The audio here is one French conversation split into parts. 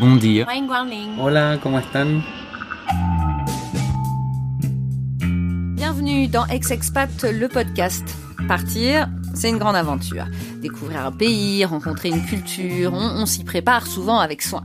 Bon dia. Hola, ¿cómo están? Bienvenue dans Ex-Expat, le podcast. Partir, c'est une grande aventure. Découvrir un pays, rencontrer une culture, on, on s'y prépare souvent avec soin.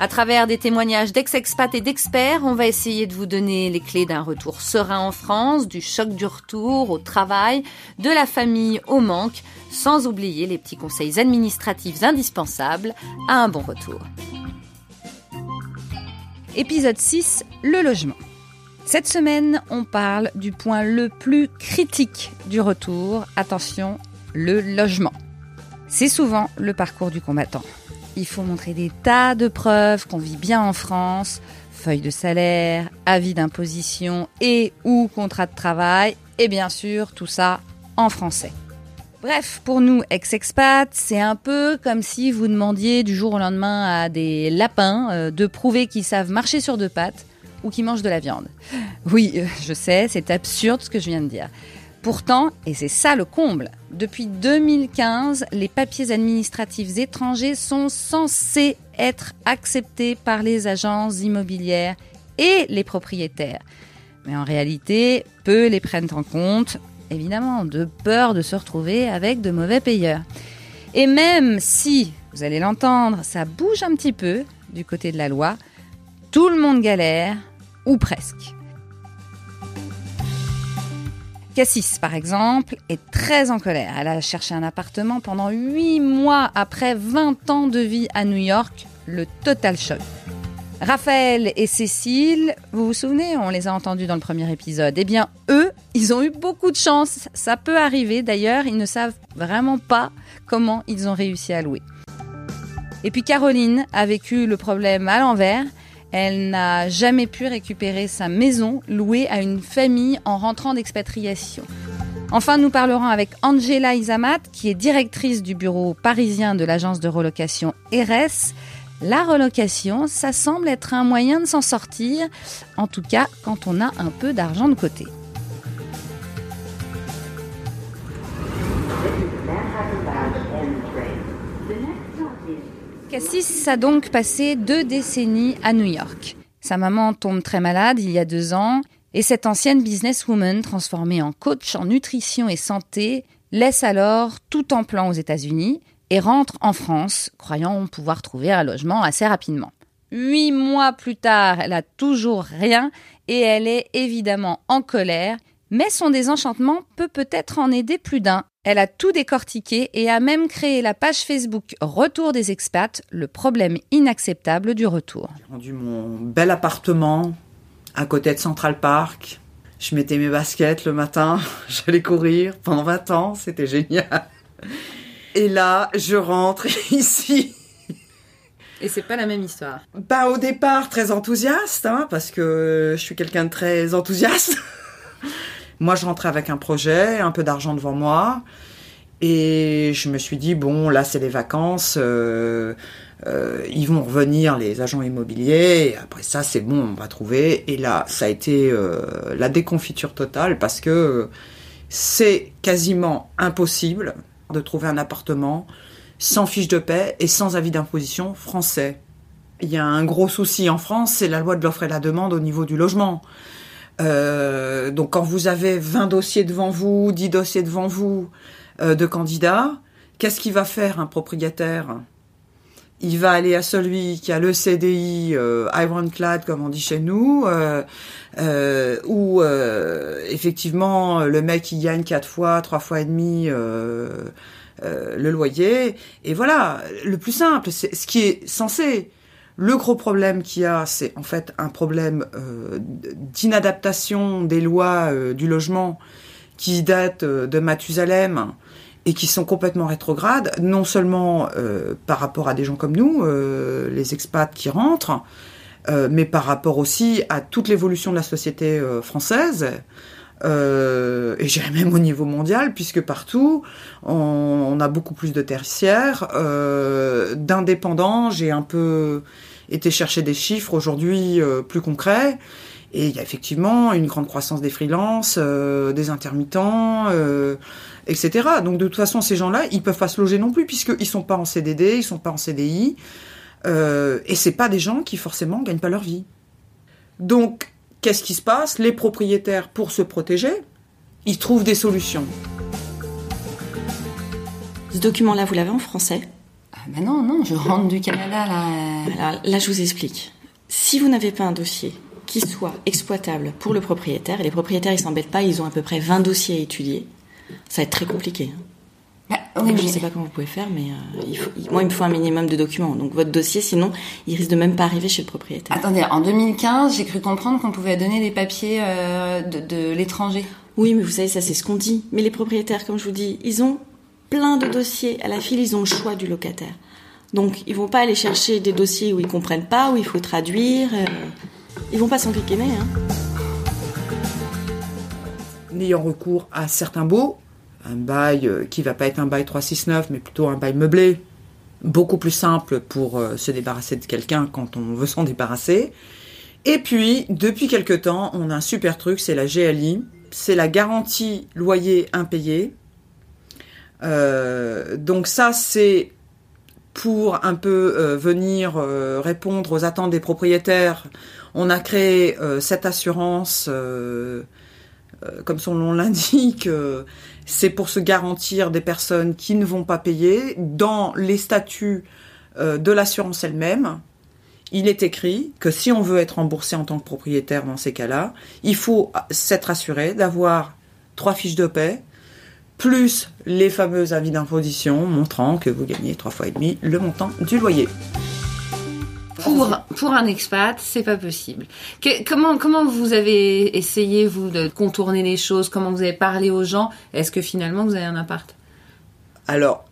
À travers des témoignages d'ex-expats et d'experts, on va essayer de vous donner les clés d'un retour serein en France, du choc du retour au travail, de la famille au manque, sans oublier les petits conseils administratifs indispensables à un bon retour. Épisode 6, le logement. Cette semaine, on parle du point le plus critique du retour. Attention, le logement. C'est souvent le parcours du combattant. Il faut montrer des tas de preuves qu'on vit bien en France, feuille de salaire, avis d'imposition et ou contrat de travail, et bien sûr tout ça en français. Bref, pour nous ex-expats, c'est un peu comme si vous demandiez du jour au lendemain à des lapins euh, de prouver qu'ils savent marcher sur deux pattes ou qu'ils mangent de la viande. Oui, euh, je sais, c'est absurde ce que je viens de dire. Pourtant, et c'est ça le comble, depuis 2015, les papiers administratifs étrangers sont censés être acceptés par les agences immobilières et les propriétaires. Mais en réalité, peu les prennent en compte, évidemment, de peur de se retrouver avec de mauvais payeurs. Et même si, vous allez l'entendre, ça bouge un petit peu du côté de la loi, tout le monde galère, ou presque. Cassis, par exemple, est très en colère. Elle a cherché un appartement pendant 8 mois après 20 ans de vie à New York. Le total choc. Raphaël et Cécile, vous vous souvenez, on les a entendus dans le premier épisode. Eh bien, eux, ils ont eu beaucoup de chance. Ça peut arriver d'ailleurs, ils ne savent vraiment pas comment ils ont réussi à louer. Et puis Caroline a vécu le problème à l'envers. Elle n'a jamais pu récupérer sa maison louée à une famille en rentrant d'expatriation. Enfin, nous parlerons avec Angela Isamat, qui est directrice du bureau parisien de l'agence de relocation RS. La relocation, ça semble être un moyen de s'en sortir, en tout cas quand on a un peu d'argent de côté. Cassis a donc passé deux décennies à New York. Sa maman tombe très malade il y a deux ans et cette ancienne businesswoman transformée en coach en nutrition et santé laisse alors tout en plan aux États-Unis et rentre en France, croyant pouvoir trouver un logement assez rapidement. Huit mois plus tard, elle a toujours rien et elle est évidemment en colère, mais son désenchantement peut peut-être en aider plus d'un. Elle a tout décortiqué et a même créé la page Facebook Retour des expats, le problème inacceptable du retour. J'ai rendu mon bel appartement à côté de Central Park. Je mettais mes baskets le matin, j'allais courir pendant 20 ans, c'était génial. Et là, je rentre ici. Et c'est pas la même histoire. Bah au départ très enthousiaste, hein, parce que je suis quelqu'un de très enthousiaste. Moi, je rentrais avec un projet, un peu d'argent devant moi. Et je me suis dit, bon, là, c'est les vacances. Euh, euh, ils vont revenir, les agents immobiliers. Et après ça, c'est bon, on va trouver. Et là, ça a été euh, la déconfiture totale parce que c'est quasiment impossible de trouver un appartement sans fiche de paix et sans avis d'imposition français. Il y a un gros souci en France, c'est la loi de l'offre et la demande au niveau du logement. Euh, donc quand vous avez 20 dossiers devant vous, 10 dossiers devant vous euh, de candidats, qu'est-ce qu'il va faire un propriétaire? Il va aller à celui qui a le CDI euh, ironclad comme on dit chez nous, euh, euh, où effectivement le mec il gagne quatre fois, trois fois et demi le loyer. Et voilà, le plus simple, c'est ce qui est censé le gros problème qu'il y a, c'est en fait un problème euh, d'inadaptation des lois euh, du logement qui datent euh, de Mathusalem et qui sont complètement rétrogrades, non seulement par rapport à des gens comme nous, les expats qui rentrent, mais par rapport aussi à toute l'évolution de la société française. Euh, et j'irais même au niveau mondial, puisque partout, on, a beaucoup plus de tertiaires, euh, d'indépendants. J'ai un peu été chercher des chiffres aujourd'hui euh, plus concrets. Et il y a effectivement une grande croissance des freelances, euh, des intermittents, euh, etc. Donc de toute façon, ces gens-là, ils peuvent pas se loger non plus, puisqu'ils sont pas en CDD, ils sont pas en CDI. Euh, et c'est pas des gens qui forcément gagnent pas leur vie. Donc Qu'est-ce qui se passe? Les propriétaires, pour se protéger, ils trouvent des solutions. Ce document-là, vous l'avez en français? Ah ben Non, non, je rentre du Canada là. Alors là, je vous explique. Si vous n'avez pas un dossier qui soit exploitable pour le propriétaire, et les propriétaires, ils s'embêtent pas, ils ont à peu près 20 dossiers à étudier, ça va être très compliqué. Bah, je ne sais pas comment vous pouvez faire, mais euh, il faut, moi, il me faut un minimum de documents. Donc, votre dossier, sinon, il risque de même pas arriver chez le propriétaire. Attendez, en 2015, j'ai cru comprendre qu'on pouvait donner des papiers euh, de, de l'étranger. Oui, mais vous savez, ça, c'est ce qu'on dit. Mais les propriétaires, comme je vous dis, ils ont plein de dossiers. À la file, ils ont le choix du locataire. Donc, ils vont pas aller chercher des dossiers où ils comprennent pas, où il faut traduire. Euh, ils vont pas s'enquiquiner, hein. N'ayant recours à certains baux, un bail euh, qui va pas être un bail 369, mais plutôt un bail meublé, beaucoup plus simple pour euh, se débarrasser de quelqu'un quand on veut s'en débarrasser. Et puis, depuis quelque temps, on a un super truc, c'est la GLI, c'est la garantie loyer impayé. Euh, donc ça, c'est pour un peu venir répondre aux attentes des propriétaires. On a créé cette assurance, comme son nom l'indique, c'est pour se garantir des personnes qui ne vont pas payer. Dans les statuts euh, de l'assurance elle-même, il est écrit que si on veut être remboursé en tant que propriétaire dans ces cas-là, il faut s'être assuré d'avoir trois fiches de paie, plus les fameux avis d'imposition montrant que vous gagnez trois fois et demi le montant du loyer pour, pour un expat, c'est pas possible. comment, comment vous avez essayé, vous, de contourner les choses? Comment vous avez parlé aux gens? Est-ce que finalement, vous avez un appart? Alors,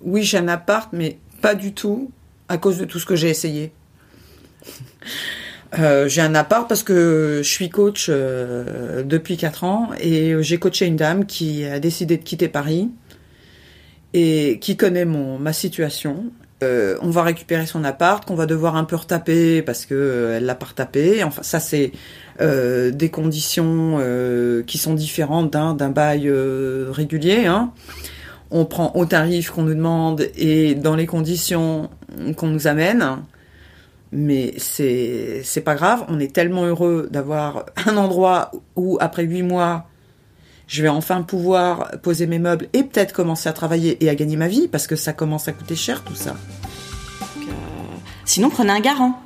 oui, j'ai un appart, mais pas du tout à cause de tout ce que j'ai essayé. Euh, j'ai un appart parce que je suis coach euh, depuis 4 ans et j'ai coaché une dame qui a décidé de quitter Paris et qui connaît mon ma situation euh, on va récupérer son appart, qu'on va devoir un peu retaper parce que euh, elle l'a pas retapé. Enfin, ça c'est euh, des conditions qui sont différentes d'un bail régulier. Hein. On prend au tarif qu'on nous demande et dans les conditions qu'on nous amène. Mais c'est c'est pas grave. On est tellement heureux d'avoir un endroit où après huit mois je vais enfin pouvoir poser mes meubles et peut-être commencer à travailler et à gagner ma vie parce que ça commence à coûter cher tout ça. Euh, sinon, prenez un garant.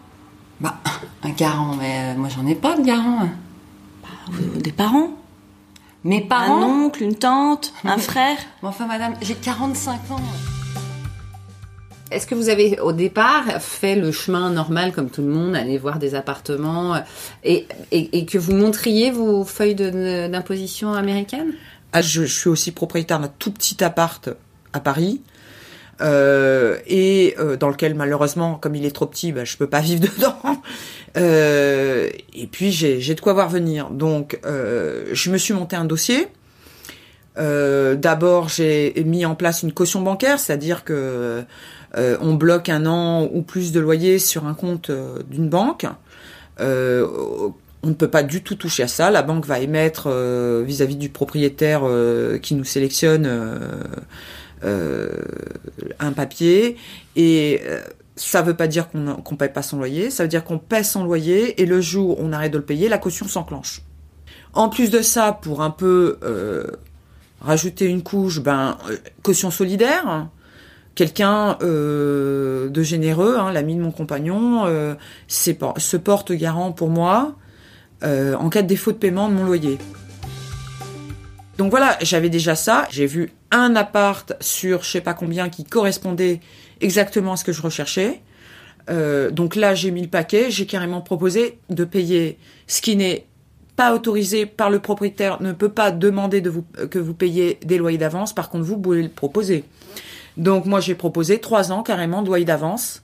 Bah, un garant, mais euh, moi j'en ai pas de garant. Bah, des parents Mes parents Un oncle, une tante, un frère Enfin, madame, j'ai 45 ans. Est-ce que vous avez au départ fait le chemin normal comme tout le monde, aller voir des appartements et, et, que vous montriez vos feuilles d'imposition américaines? Ah, je, suis aussi propriétaire d'un tout petit appart à Paris. Euh, et euh, dans lequel malheureusement, comme il est trop petit, bah, je peux pas vivre dedans. Euh, et puis j'ai de quoi voir venir. Donc euh, je me suis monté un dossier. Euh, d'abord j'ai mis en place une caution bancaire, c'est-à-dire que euh, on bloque un an ou plus de loyer sur un compte euh, d'une banque. Euh, on ne peut pas du tout toucher à ça. La banque va émettre vis-à-vis du propriétaire qui nous sélectionne un papier et ça ne veut pas dire qu'on ne paye pas son loyer, ça veut dire qu'on paie son loyer et le jour où on arrête de le payer, la caution s'enclenche. En plus de ça, pour un peu rajouter une couche, ben caution solidaire quelqu'un euh, de généreux, hein, l'ami de mon compagnon, euh, se porte garant pour moi euh, en cas de défaut de paiement de mon loyer. Donc voilà, j'avais déjà ça. J'ai vu un appart sur je sais pas combien qui correspondait exactement à ce que je recherchais. donc là, j'ai mis le paquet. J'ai carrément proposé de payer ce qui n'est pas autorisé par le propriétaire, ne peut pas demander de vous, que vous payiez des loyers d'avance. Par contre, vous pouvez le proposer. Donc moi j'ai proposé trois ans carrément de loyer d'avance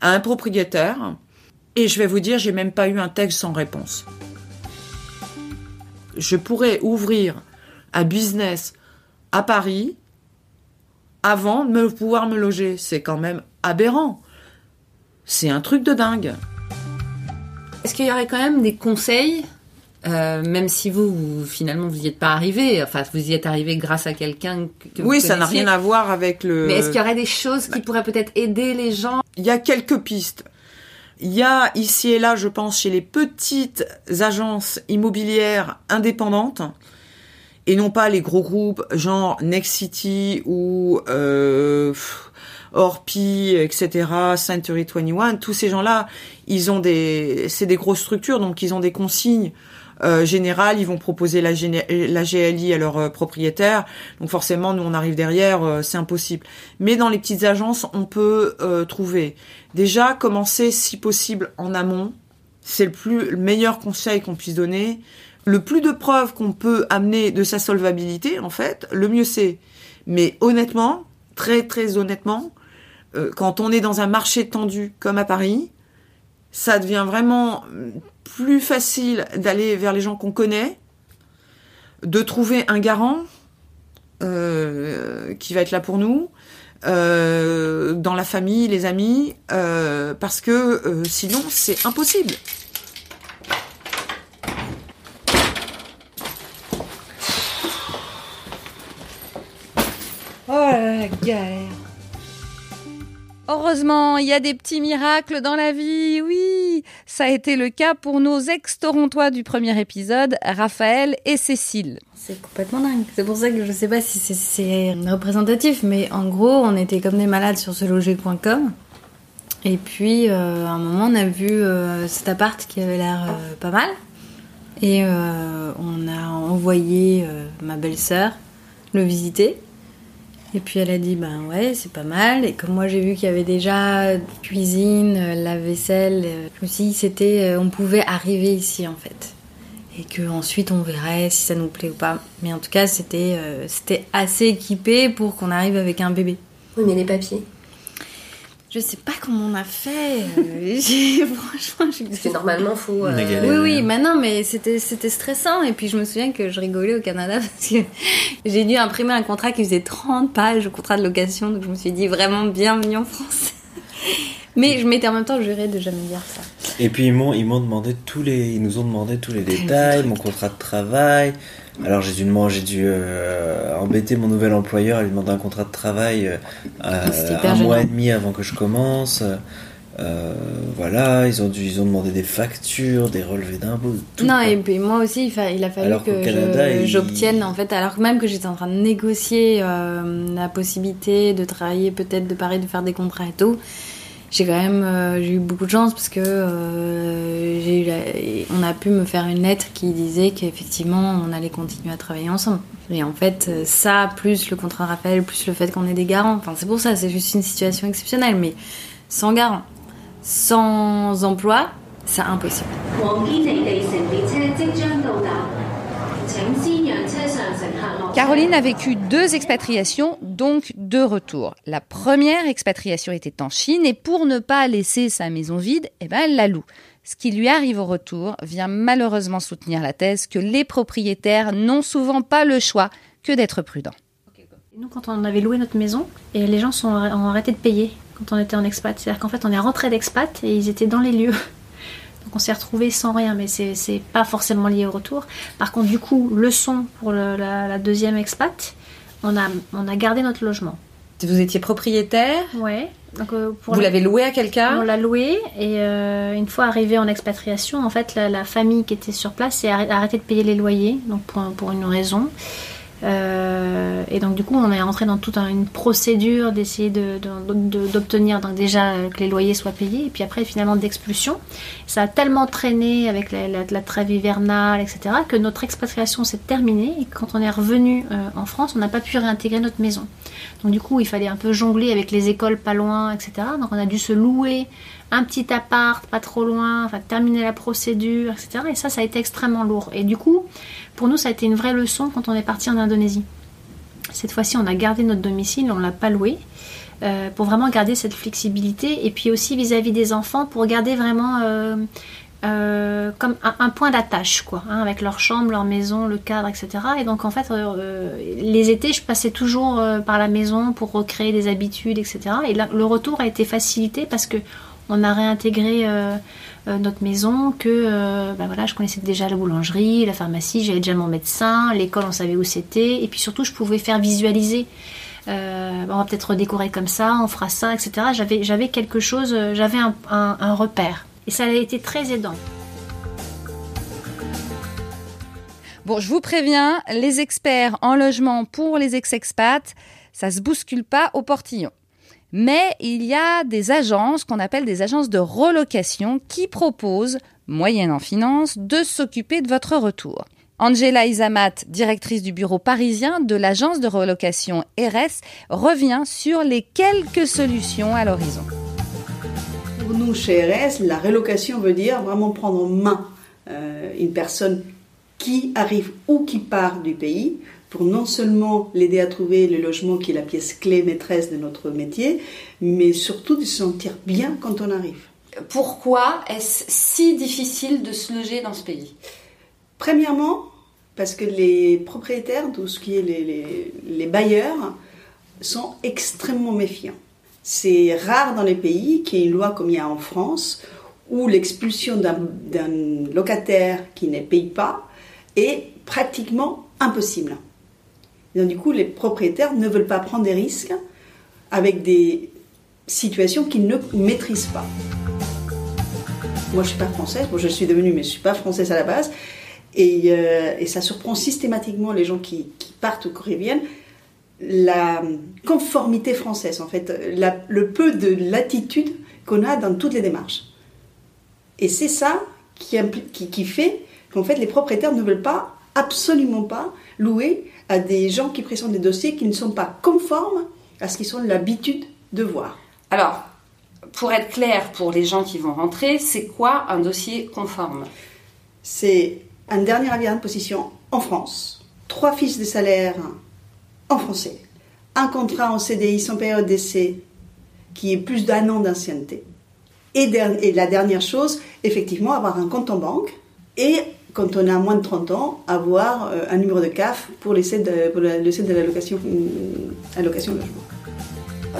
à un propriétaire Et je vais vous dire, j'ai même pas eu un texte sans réponse. Je pourrais ouvrir un business à Paris avant de pouvoir me loger. C'est quand même aberrant. C'est un truc de dingue. Est-ce qu'il y aurait quand même des conseils euh, même si vous, finalement vous n'y êtes pas arrivé, enfin vous y êtes arrivé grâce à quelqu'un que, Oui, ça n'a rien à voir avec le. Mais est-ce qu'il y aurait des choses qui pourraient peut-être aider les gens? Il y a quelques pistes. Il y a ici et là, je pense, chez les petites agences immobilières indépendantes, et non pas les gros groupes genre Next City ou euh, Orpi, etc., Century 21, tous ces gens-là, ils ont des, c'est des grosses structures, donc ils ont des consignes euh, ils vont proposer la, GLI à leurs euh, propriétaires. Donc forcément, nous on arrive derrière, euh, c'est impossible. Mais dans les petites agences, on peut trouver déjà commencer si possible en amont. C'est le plus le meilleur conseil qu'on puisse donner. Le plus de preuves qu'on peut amener de sa solvabilité, en fait, le mieux c'est. Mais honnêtement, très très honnêtement, quand on est dans un marché tendu comme à Paris, ça devient vraiment plus facile d'aller vers les gens qu'on connaît, de trouver un garant euh, qui va être là pour nous, euh, dans la famille, les amis, euh, parce que sinon c'est impossible. Oh la galère Heureusement, il y a des petits miracles dans la vie, oui. Ça a été le cas pour nos ex-torontois du premier épisode, Raphaël et Cécile. C'est complètement dingue. C'est pour ça que je sais pas si c'est représentatif, mais en gros, on était comme des malades sur ce loger.com. Et puis, euh, à un moment, on a vu euh, cet appart qui avait l'air euh, pas mal. Et on a envoyé ma belle-sœur le visiter. Et puis elle a dit ben ouais c'est pas mal et comme moi j'ai vu qu'il y avait déjà cuisine, euh, la vaisselle, euh, suis dit c'était euh, on pouvait arriver ici en fait et que ensuite on verrait si ça nous plaît ou pas. Mais en tout cas c'était c'était assez équipé pour qu'on arrive avec un bébé. Oui mais les papiers. Je sais pas comment on a fait. Euh, franchement, c'est normalement faut. Euh, oui, oui, mais non, mais c'était c'était stressant. Et puis je me souviens que je rigolais au Canada parce que j'ai dû imprimer un contrat qui faisait 30 pages, le contrat de location. Donc je me suis dit vraiment bienvenue en France. Mais je m'étais en même temps juré de jamais dire ça. Et puis ils m'ont ils m'ont demandé tous les ils nous ont demandé tous les détails, mon contrat de travail, alors j'ai dû, j'ai dû euh, embêter mon nouvel employeur à lui demander un contrat de travail euh, un mois et demi avant que je commence. Euh, voilà, ils ont dû, ils ont demandé des factures, des relevés d'impôts. Non, et puis moi aussi, il, a fallu que j'obtienne, en fait, alors même que j'étais en train de négocier la possibilité de travailler peut-être de Paris, de faire des contrats et tout j'ai quand même euh, eu beaucoup de chance parce que euh, on a pu me faire une lettre qui disait qu'effectivement on allait continuer à travailler ensemble. Et en fait, ça, plus le contrat Raphaël, plus le fait qu'on ait des garants, enfin c'est pour ça, c'est juste une situation exceptionnelle, mais sans garant, sans emploi, c'est impossible. Caroline a vécu deux expatriations, donc deux retours. La première expatriation était en Chine et pour ne pas laisser sa maison vide, eh ben, elle la loue. Ce qui lui arrive au retour vient malheureusement soutenir la thèse que les propriétaires n'ont souvent pas le choix que d'être prudents. Nous, quand on avait loué notre maison, et les gens ont arrêté de payer quand on était en expat. C'est-à-dire qu'en fait, on est rentré d'expat et ils étaient dans les lieux. Donc on s'est retrouvé sans rien, mais c'est pas forcément lié au retour. Par contre, du coup, le son pour la, deuxième expat, on a, on a gardé notre logement. Vous étiez propriétaire Ouais. Euh, vous l'avez loué à quelqu'un On l'a loué et euh, une fois arrivé en expatriation, en fait, la, famille qui était sur place a arrêté de payer les loyers, donc pour, pour une raison. Euh, et donc du coup, on est rentré dans toute une procédure d'essayer d'obtenir de, déjà que les loyers soient payés, et puis après finalement d'expulsion. Ça a tellement traîné avec la, la, trêve hivernale, etc., que notre expatriation s'est terminée, et quand on est revenu euh, en France, on n'a pas pu réintégrer notre maison. Donc du coup, il fallait un peu jongler avec les écoles pas loin, etc. Donc on a dû se louer un petit appart pas trop loin, enfin terminer la procédure, etc. Et ça, ça a été extrêmement lourd. Et du coup, pour nous, ça a été une vraie leçon quand on est parti en Indonésie. Cette fois-ci, on a gardé notre domicile, on l'a pas loué. pour vraiment garder cette flexibilité. Et puis aussi vis-à-vis des enfants, pour garder vraiment euh, comme un, point d'attache, quoi, hein, avec leur chambre, leur maison, le cadre, etc. Et donc en fait, euh, les étés, je passais toujours euh, par la maison pour recréer des habitudes, etc. Et le retour a été facilité parce que on a réintégré notre maison, que ben voilà, je connaissais déjà la boulangerie, la pharmacie, j'avais déjà mon médecin, l'école, on savait où c'était, et puis surtout, je pouvais faire visualiser. on va peut-être décorer comme ça, on fera ça, etc. J'avais, j'avais quelque chose, j'avais un repère. Et ça a été très aidant. Bon, je vous préviens, les experts en logement pour les ex-expats, ça se bouscule pas au portillon. Mais il y a des agences qu'on appelle des agences de relocation qui proposent, moyennant finance, de s'occuper de votre retour. Angela Isamat, directrice du bureau parisien de l'agence de relocation RS, revient sur les quelques solutions à l'horizon. Pour nous, chez RS, la relocation veut dire vraiment prendre en main euh, une personne qui arrive ou qui part du pays pour non seulement l'aider à trouver le logement qui est la pièce clé maîtresse de notre métier, mais surtout de se sentir bien quand on arrive. Pourquoi est-ce si difficile de se loger dans ce pays? Premièrement, parce que les propriétaires, tout ce qui est les, les bailleurs, sont extrêmement méfiants. C'est rare dans les pays qu'il y ait une loi comme il y a en France où l'expulsion d'un locataire qui ne paye pas est pratiquement impossible. Du coup, les propriétaires ne veulent pas prendre des risques avec des situations qu'ils ne maîtrisent pas. Moi, je ne suis pas française. Bon, je suis devenue, mais je ne suis pas française à la base. Et, euh, ça surprend systématiquement les gens qui, qui partent ou qui reviennent la conformité française, en fait, le peu de latitude qu'on a dans toutes les démarches. Et c'est ça qui, qui, fait qu'en fait, les propriétaires ne veulent pas, absolument pas, louer à des gens qui présentent des dossiers qui ne sont pas conformes à ce qu'ils ont l'habitude de voir. Alors, pour être clair pour les gens qui vont rentrer, c'est quoi un dossier conforme? C'est un dernier avis position en France, trois fiches de salaire en français. Un contrat en CDI sans période d'essai qui est plus d'un an d'ancienneté. Et, la dernière chose, effectivement, avoir un compte en banque. Et quand on a moins de 30 ans, avoir euh, un numéro de CAF pour, les de, pour le de l'allocation euh, logement.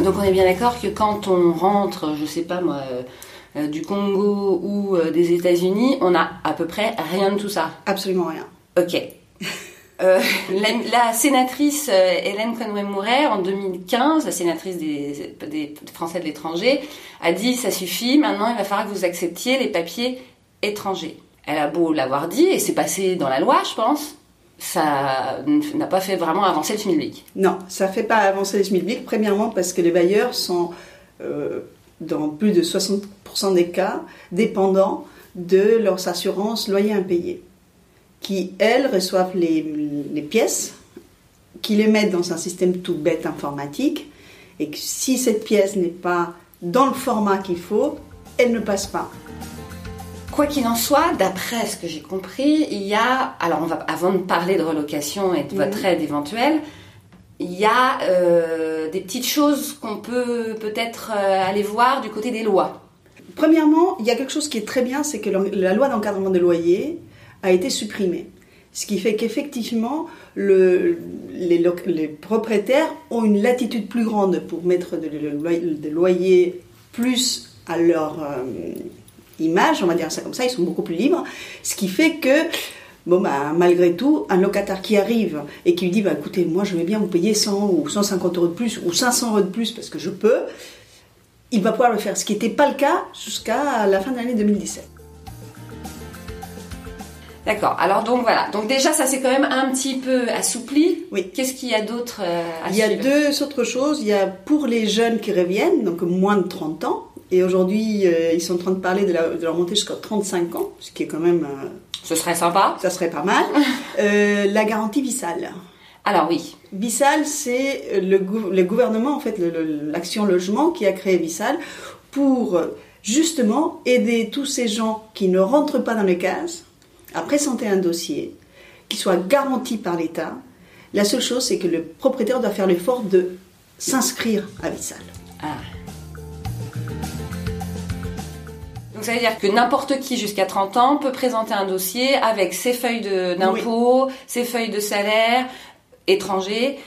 Donc on est bien d'accord que quand on rentre, je sais pas moi, euh, du Congo ou des États-Unis, on a à peu près rien de tout ça. Absolument rien. Ok. Euh, la, sénatrice Hélène Conway-Mouret, en 2015, la sénatrice des, Français de l'étranger, a dit ça suffit, maintenant il va falloir que vous acceptiez les papiers étrangers. Elle a beau l'avoir dit, et c'est passé dans la loi, je pense, ça n'a pas fait vraiment avancer le SMILBIC. Non, ça ne fait pas avancer le SMILBIC, premièrement parce que les bailleurs sont, euh, dans plus de 60% des cas, dépendants de leurs assurances loyer impayés qui, elles, reçoivent les, pièces, qui les mettent dans un système tout bête informatique, et que si cette pièce n'est pas dans le format qu'il faut, elle ne passe pas. Quoi qu'il en soit, d'après ce que j'ai compris, il y a, alors on va, avant de parler de relocation et de votre aide éventuelle, il y a euh, des petites choses qu'on peut peut-être euh, aller voir du côté des lois. Premièrement, il y a quelque chose qui est très bien, c'est que la loi d'encadrement des loyers a été supprimé. Ce qui fait qu'effectivement, le, les, propriétaires ont une latitude plus grande pour mettre des loyers plus à leur euh, image, on va dire ça comme ça, ils sont beaucoup plus libres. Ce qui fait que, bon, bah, malgré tout, un locataire qui arrive et qui lui dit bah, écoutez, moi je vais bien vous payer 100 ou 150 euros de plus ou 500 euros de plus parce que je peux, il va pouvoir le faire. Ce qui n'était pas le cas jusqu'à la fin de l'année 2017. D'accord. Alors donc voilà. Donc déjà ça c'est quand même un petit peu assoupli. Oui. Qu'est-ce qu'il y a d'autre euh, Il y a deux autres choses. Il y a pour les jeunes qui reviennent, donc moins de 30 ans. Et aujourd'hui euh, ils sont en train de parler de, leur montée jusqu'à 35 ans, ce qui est quand même. Euh, ce serait sympa. Ça serait pas mal. la garantie Vissal. Alors oui. Vissal, c'est le, le, gouvernement, en fait, l'action logement qui a créé Vissal pour justement aider tous ces gens qui ne rentrent pas dans les cases à présenter un dossier qui soit garanti par l'État. La seule chose, c'est que le propriétaire doit faire l'effort de s'inscrire à Vissal. Ah. Donc ça veut dire que n'importe qui jusqu'à 30 ans peut présenter un dossier avec ses feuilles d'impôt, ses feuilles de salaire étranger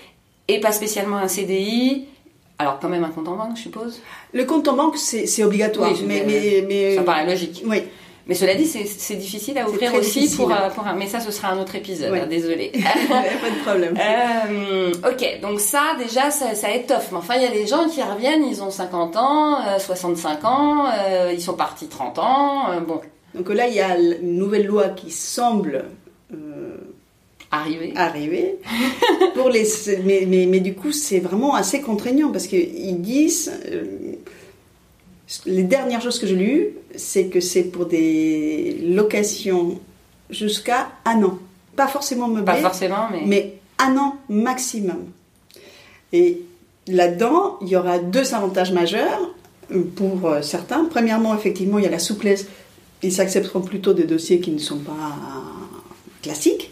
et pas spécialement un CDI. Alors quand même un compte en banque, je suppose? Le compte en banque, c'est obligatoire. mais, mais, ça paraît logique. Oui. Mais cela dit, c'est difficile à ouvrir aussi pour, euh, pour, un... Mais ça, ce sera un autre épisode, ouais. désolé. pas de problème. Euh, ok, donc ça, déjà, ça, ça, étoffe. Mais enfin, il y a des gens qui reviennent, ils ont 50 ans, 65 euh, ans, euh, ils sont partis 30 ans. Bon. Donc là, il y a une nouvelle loi qui semble arriver. Arriver. pour les, mais, mais, mais, du coup, c'est vraiment assez contraignant parce qu'ils disent les dernières choses que j'ai lues, c'est que c'est pour des locations jusqu'à un an. Pas forcément meublé. Pas forcément, mais. Mais un an maximum. Et là-dedans, il y aura deux avantages majeurs pour euh, certains. Premièrement, effectivement, il y a la souplesse. Ils s'accepteront plutôt des dossiers qui ne sont pas classiques.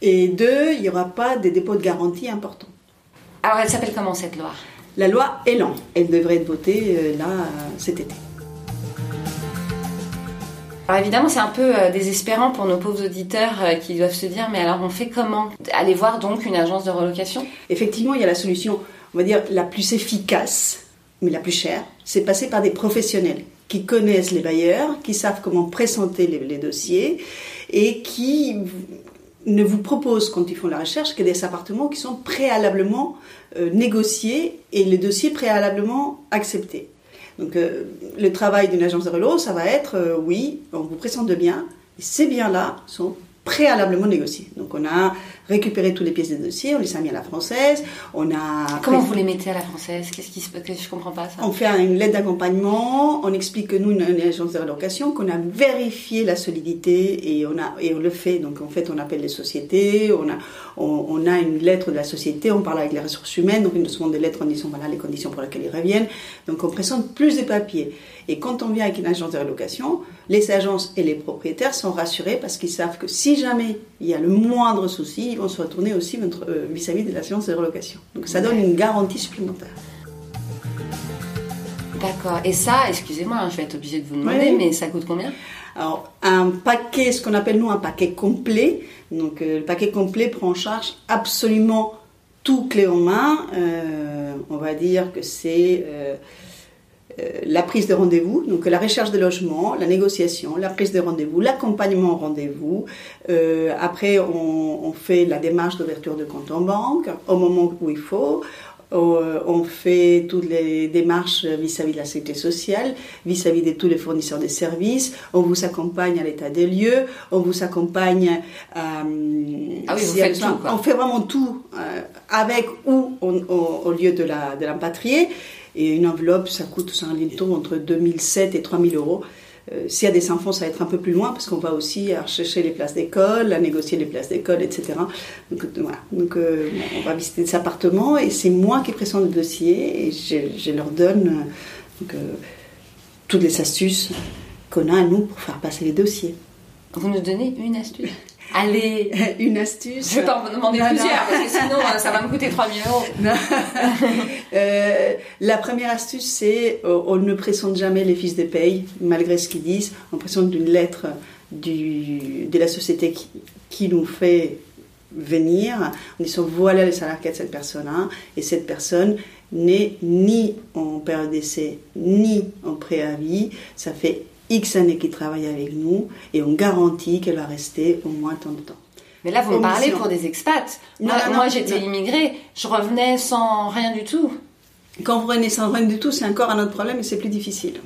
Et deux, il n'y aura pas des dépôts de garantie importants. Alors, elle s'appelle comment cette loi? La loi Elan. Elle devrait être votée euh, là cet été. Alors évidemment, c'est un peu euh, désespérant pour nos pauvres auditeurs euh, qui doivent se dire mais alors on fait comment? Aller voir donc une agence de relocation? Effectivement, il y a la solution, on va dire la plus efficace, mais la plus chère, c'est passer par des professionnels qui connaissent les bailleurs, qui savent comment présenter les, dossiers et qui ne vous proposent, quand ils font la recherche, que des appartements qui sont préalablement négociés et les dossiers préalablement acceptés. Donc euh, le travail d'une agence de relo, ça va être, euh, oui, on vous présente de biens, et ces biens-là sont préalablement négociés. Donc on a récupéré toutes les pièces des dossiers, on les a mis à la française, on a... Comment vous les mettez à la française? Qu'est-ce qui se que je comprends pas ça? On fait une lettre d'accompagnement, on explique que nous, une, une agence de relocation, qu'on a vérifié la solidité et on a et on le fait. Donc en fait, on appelle les sociétés, on a on, a une lettre de la société, on parle avec les ressources humaines, donc ils nous demandent des lettres en disant voilà les conditions pour lesquelles ils reviennent. Donc on présente plus de papiers. Et quand on vient avec une agence de relocation, les agences et les propriétaires sont rassurés parce qu'ils savent que si jamais il y a le moindre souci, ils vont se retourner aussi euh, vis-à-vis de l'agence de relocation. Donc ça donne une garantie supplémentaire. D'accord. Et ça, excusez-moi, hein, je vais être obligée de vous demander, mais ça coûte combien? Alors, un paquet, ce qu'on appelle nous un paquet complet. Donc, euh, le paquet complet prend en charge absolument tout clé en main. Euh, on va dire que c'est euh, la prise de rendez-vous, donc la recherche de logement, la négociation, la prise de rendez-vous, l'accompagnement au rendez-vous. Euh, après, on, fait la démarche d'ouverture de compte en banque au moment où il faut. Euh, on fait toutes les démarches vis-à-vis de la sécurité sociale, vis-à-vis de tous les fournisseurs de services. On vous accompagne à l'état des lieux, on vous accompagne. ah oui, vous faites tout. On fait vraiment tout avec ou au lieu de la de. Et une enveloppe, ça coûte un liton entre 2007 et 3000 euros. Euh, S'il y a des enfants, ça va être un peu plus loin parce qu'on va aussi chercher les places d'école, à négocier les places d'école, etc. Donc euh, voilà. Donc euh, on va visiter des appartements et c'est moi qui présente le dossier et je, leur donne toutes les astuces qu'on a à nous pour faire passer les dossiers. Vous nous donnez une astuce? Allez, une astuce. Je vais pas en demander plusieurs parce que sinon euh, ça va me coûter 3000 euros. euh, la première astuce, c'est euh, on ne présente jamais les fiches de paye, malgré ce qu'ils disent. On présente une lettre du, de la société qui, qui nous fait venir en disant voilà les salaires de cette personne-là et cette personne n'est ni en période d'essai ni en préavis. Ça fait X années qui travaille avec nous et on garantit qu'elle va rester au moins tant de temps. Mais là, vous me parlez pour des expats. moi, moi j'étais immigrée, je revenais sans rien du tout. Quand vous revenez sans rien du tout, c'est encore un autre problème et c'est plus difficile.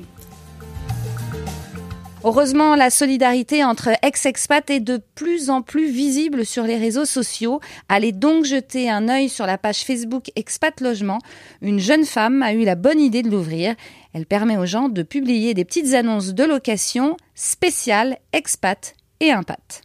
Heureusement, la solidarité entre ex-expats est de plus en plus visible sur les réseaux sociaux. Allez donc jeter un œil sur la page Facebook Expat Logement. Une jeune femme a eu la bonne idée de l'ouvrir. Elle permet aux gens de publier des petites annonces de location spéciales expat et impat.